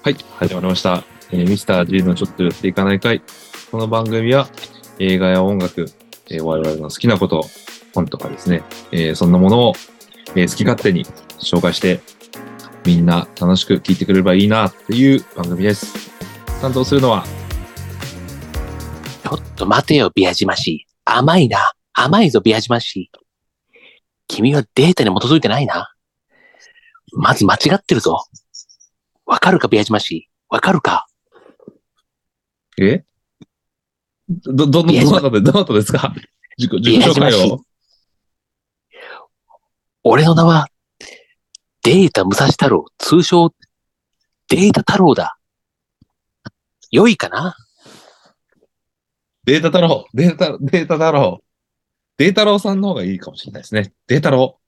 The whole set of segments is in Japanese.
はい、始まりました。えーミスター G のちょっと寄っていかない会。この番組は映画や音楽、えー我々の好きなこと、本とかですね、えーそんなものを、えー好き勝手に紹介して、みんな楽しく聞いてくれればいいなっていう番組です。担当するのは、ちょっと待てよ、ビアジマシ。甘いな。甘いぞ、ビアジマシ。君はデータに基づいてないな。まず間違ってるぞ。わかるか、ビアジマシー。わかるかえ？ど、ど、ど、どなた？で、どなたですか？自己、自己紹介を。俺の名は、データ武蔵太郎、通称、データ太郎だ。良いかな？データ太郎、データ、データ太郎。データ郎さんの方がいいかもしれないですね。データ郎、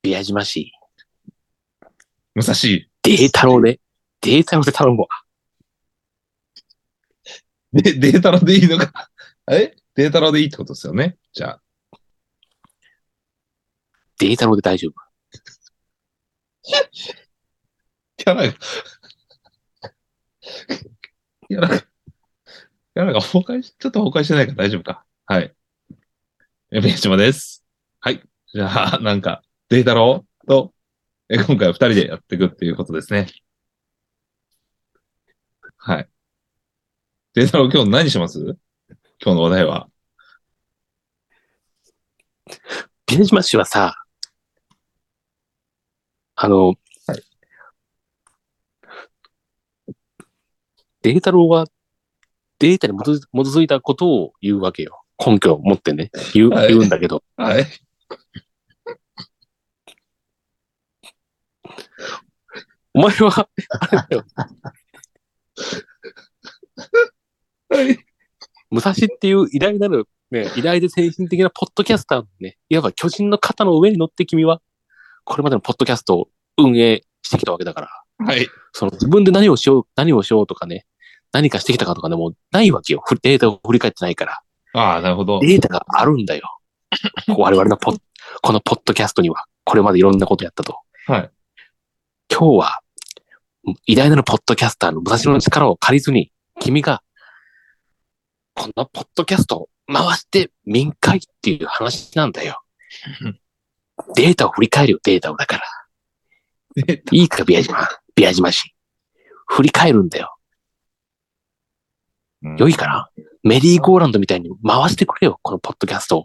ビアジマシ武蔵。ー。データ郎で、データ郎で頼むわ。で、データロでいいのか。え？データロでいいってことですよね？じゃあ。データ郎で大丈夫。キャラが、キャラが、キャラが崩壊し、ちょっと崩壊してないから大丈夫か。はい。え、宮島です。はい。じゃあ、なんか、データロと、え、今回は二人でやっていくっていうことですね。はい。データロ今日何します？今日の話題は。ビアジマシーはさ、あの、はいデータローはデータに基づいたことを言うわけよ。根拠を持ってね。言う、はい言うんだけど。はい。お前は、あれだよ。はい。武蔵っていう偉大なる、ね、偉大で先進的なポッドキャスターのね、いわば巨人の肩の上に乗って君は、これまでのポッドキャストを運営してきたわけだから。はい。その自分で何をしよう、何をしようとかね、何かしてきたかとかでもないわけよ。ふデータを振り返ってないから。ああ、なるほど。データがあるんだよ。我々のポッ、このポッドキャストには、これまでいろんなことやったと。はい。今日は、偉大なるポッドキャスターの武蔵の力を借りずに、君が、このポッドキャストを回して民会っていう話なんだよ。データを振り返るよ、データをだから。いいか、ビア島、ビア島市。振り返るんだよ。良いかな？メリーゴーランドみたいに回してくれよ、このポッドキャストを。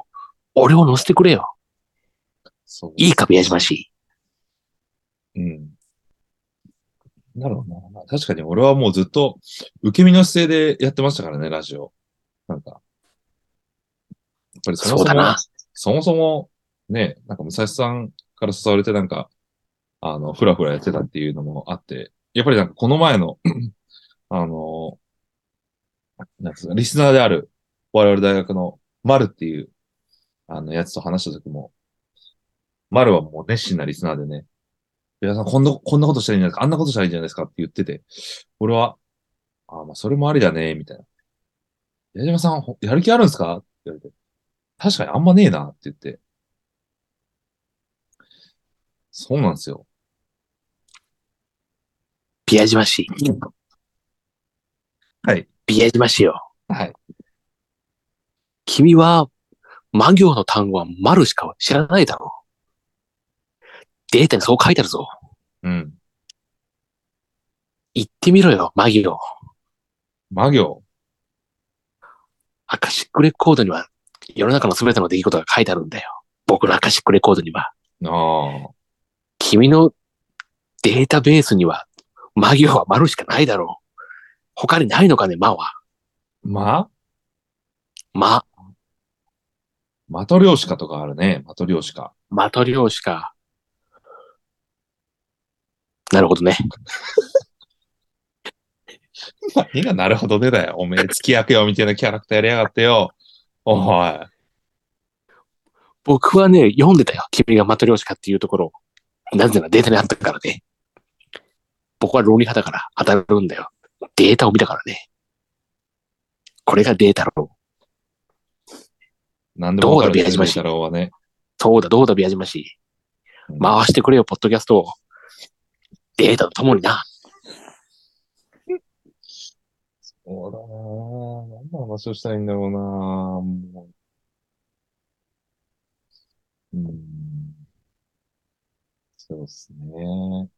俺を乗せてくれよ。そういいか、ビア島市。うん。なるほどな。確かに俺はもうずっと受け身の姿勢でやってましたからね、ラジオ。なんか。やっぱりそもそうもそだな、そもそも、ね、なんか武蔵さんから誘われてなんか、あの、ふらふらやってたっていうのもあって、やっぱりなんかこの前の、あの、なんつうか、リスナーである我々大学の丸っていう、あの、やつと話した時も、丸はもう熱心なリスナーでね、皆さん、こんな、こんなことしたらいいんじゃないですかあんなことしたらいいんじゃないですかって言ってて、俺は、あまあ、それもありだね、みたいな。矢島さん、ほやる気あるんですか？って言われて、確かにあんまねえな、って言って。そうなんですよ。ビア島市。はい。ビア島市よ。はい。君は、魔行の単語は丸しか知らないだろう。データにそう書いてあるぞ。うん。言ってみろよ、魔行。魔行？アカシックレコードには、世の中の全ての出来事が書いてあるんだよ。僕のアカシックレコードには。ああ。君のデータベースには、魔行は丸しかないだろう。他にないのかね、魔は。ま、魔、マトリョーシカとかあるね。マトリョーシカ。マトリョーシカ。なるほどね。何がなるほどねだよ。おめえ、付き合くよ、みたいなキャラクターやりやがってよ。おい。僕はね、読んでたよ。君がマトリョーシカっていうところを。なぜならデータにあったからね。僕は論理派だから当たるんだよ。データを見たからね。これがデータの。なんでもわかるんですよ、どうだ宮島氏太郎はね。そうだ、どうだ、宮島氏。うん回してくれよ、ポッドキャストを。データとともにな。そうだなぁ。何の話をしたいんだろうなぁ。もう。うん。そうですね。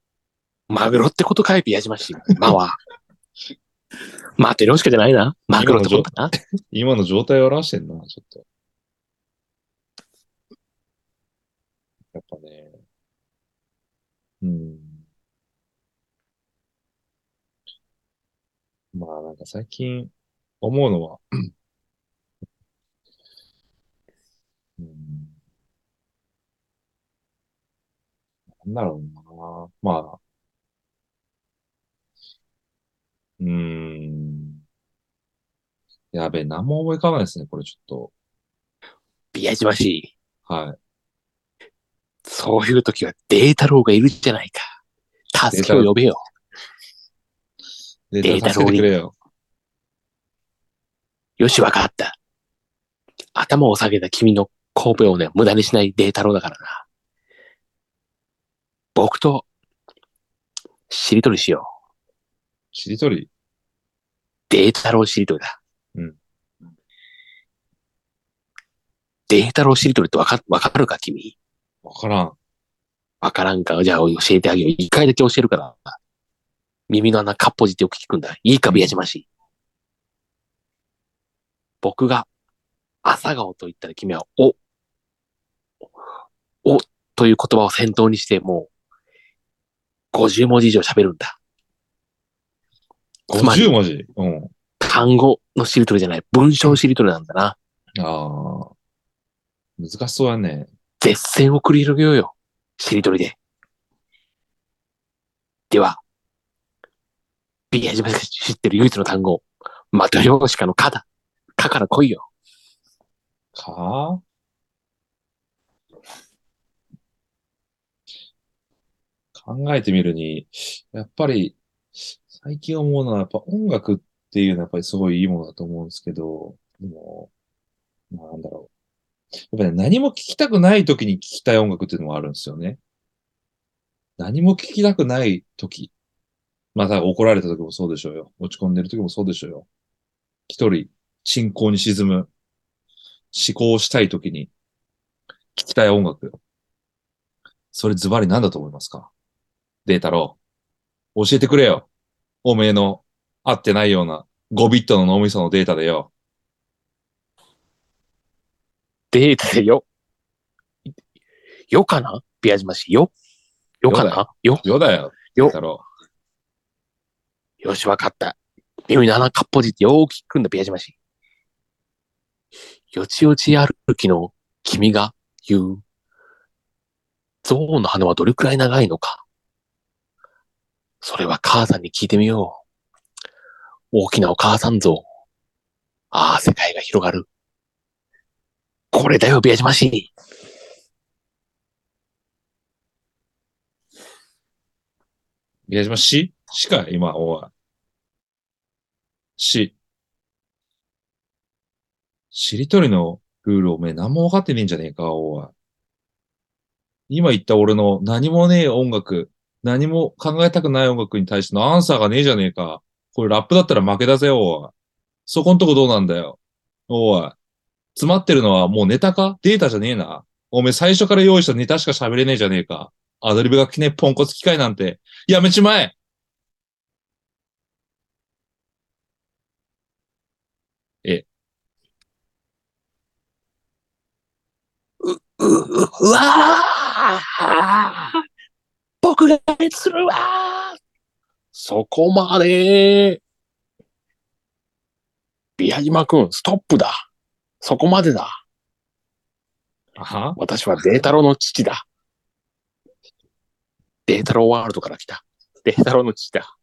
マグロってことかい、宮島氏。まあは。まあ、テロしかじゃないな。マグロってことかな。今の状態を表してんな、ちょっと。やっぱね。うん。まあなんか最近思うのは、うん。なんだろうな。まあ。うーん。やべえ、何も思い浮かばないですね、これちょっ宮島氏。と。はい。そういう時はデータローがいるじゃないか。助けを呼べよ。デデータ助けてくれよ。よし、わかった。頭を下げた君の神戸をね、無駄にしないデータローだからな。僕と、しりとりしよう。しりとり？データローしりとりだ。うん。データローしりとりってわか、わかるか、君？わからん。わからんか。じゃあ教えてあげよう。一回だけ教えるから。耳の穴かっぽじってよく聞くんだ。いいか、宮島氏。僕が朝顔と言ったら君は、お、おという言葉を先頭にして、もう、50文字以上喋るんだ。つまり50文字？うん。単語のしりとりじゃない、文章しりとりなんだな。ああ。難しそうやね。絶戦を繰り広げようよ。しりとりで。では、ビアジマが知ってる唯一の単語、マトリョーシカのカだ。カから来いよ。か？考えてみるに、やっぱり、最近思うのは、やっぱ音楽っっていうのはやっぱりすごいいいものだと思うんですけど、でも、なんだろう。やっぱり、ね、何も聞きたくない時に聞きたい音楽っていうのもあるんですよね。何も聞きたくない時。まあ、怒られた時もそうでしょうよ。落ち込んでる時もそうでしょうよ。一人、信仰に沈む、思考したい時に聞きたい音楽よ。それズバリ何だと思いますか？データロー。教えてくれよ。おめえの合ってないような5ビットの脳みそのデータでよ。データでよ。よかな？ビアジマ氏。よよかな？よよだよ。デよータロよし、わかった。耳の穴かっぽじってよーく聞くんだ、ビアジマ氏。よちよち歩きの君が言う、ゾウの鼻はどれくらい長いのか。それは母さんに聞いてみよう。大きなお母さん像。ああ、世界が広がる。これだよ、ビアジマ氏。ー。宮島ししか今、おい。し。しりとりのルールをおめえ何も分かってねえんじゃねえか、おい。今言った俺の何もねえ音楽、何も考えたくない音楽に対してのアンサーがねえじゃねえか。これラップだったら負けだぜ、おい。そこんとこどうなんだよ。おい。詰まってるのはもうネタか？データじゃねえな。おめえ最初から用意したネタしか喋れねえじゃねえか。アドリブがきねポンコツ機械なんて、やめちまええう、ううわー僕がするわーそこまでビア島くん、ストップだ。そこまでだ。あは？私はデータロの父だ。データロワールドから来た。データロの父だ。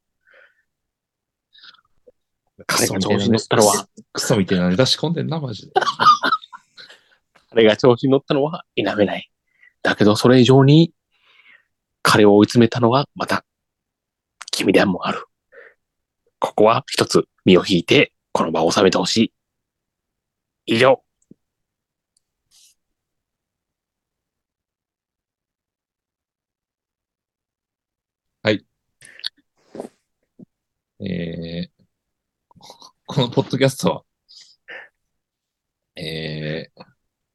彼が調子に乗ったのは、クソみたいなネタ仕込んでんな、マジで。彼が調子に乗ったのは否めない。だけどそれ以上に彼を追い詰めたのはまた君でもある。ここは一つ身を引いて、この場を収めてほしい。以上。はい。えー、このポッドキャストは、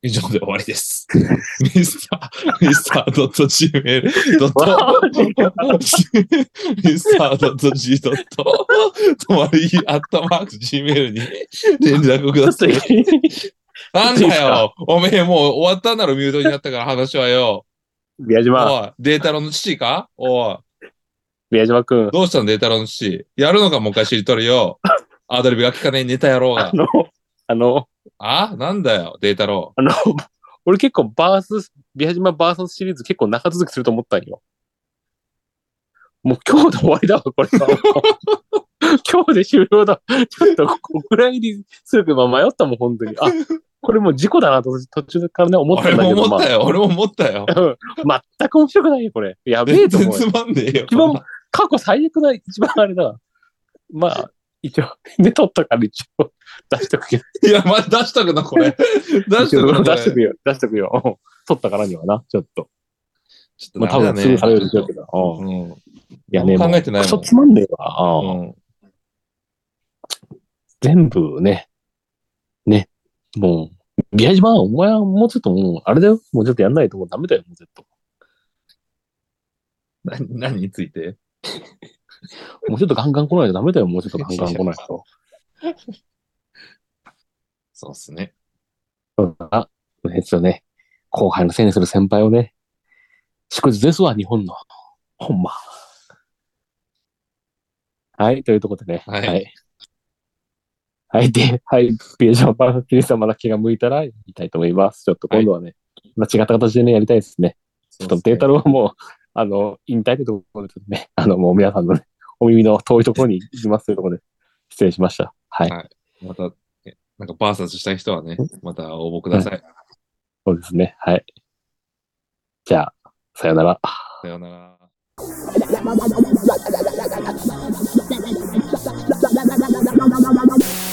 以上で終わりです。ミスター、ミスター .gmail. ミスター .g. とまりアットマーク gmail に連絡ください。なんだよおめえもう終わったんだろ、ミュートになったから話はよ。宮島、おい、データロの父か？おい、宮島くん。どうしたのデータロの父？やるのかもう一回知りとるよ。アドリブが効かねえネタやろうがあ。の、あの、あなんだよ、データロあの、俺結構バース、宮島バースシリーズ結構長続きすると思ったんよ。もう今日で終わりだわ、これは。今日で終了だ。ちょっとここぐらいにするか迷ったもん、本当に。あ、これもう事故だなと途中からね思った俺もんだけど、思ったよ、俺も思ったよ。まあ、全く面白くないよ、これ。やべえ全と思うよ。然つまんねえよ。一番過去最悪な一番あれだ。まあ、一応、ね、撮ったから一応出しとくけど。いや、ま出しとくの、これ。出しとくの、これ。出しとくよ。出しとくよ。撮ったからにはな、ちょっと。ちょっとまあ多分すぐされるでしょうけど。うんうん。いやね、考えてないもんつまんねえわ。うんうん。全部ね、ね、もう、宮島、お前はもうちょっともう、あれだよ。もうちょっとやんないともうダメだよ、もうちょっと。な何について？もうちょっとガンガン来ないとダメだよ、もうちょっとガンガン来ないと。そうっすね。そうだな。ですよね。後輩のせいにする先輩をね、祝日ですわ、日本の。ほんま。はい、というところでね。はいはい。はい、で、はい、ピエジョンパーティーさんまだ気が向いたら言いたいと思います。ちょっと今度はね、まあ違った形でね、やりたいですね。ちょっとデータロはもう、あの、引退ってところでね、あの、もう皆さんのね、お耳の遠いところに行きますというところで、失礼しました。はい。はい、また、なんかバーサスしたい人はね、また応募ください。はい、そうですね。はい。じゃあ、さよなら。さよなら。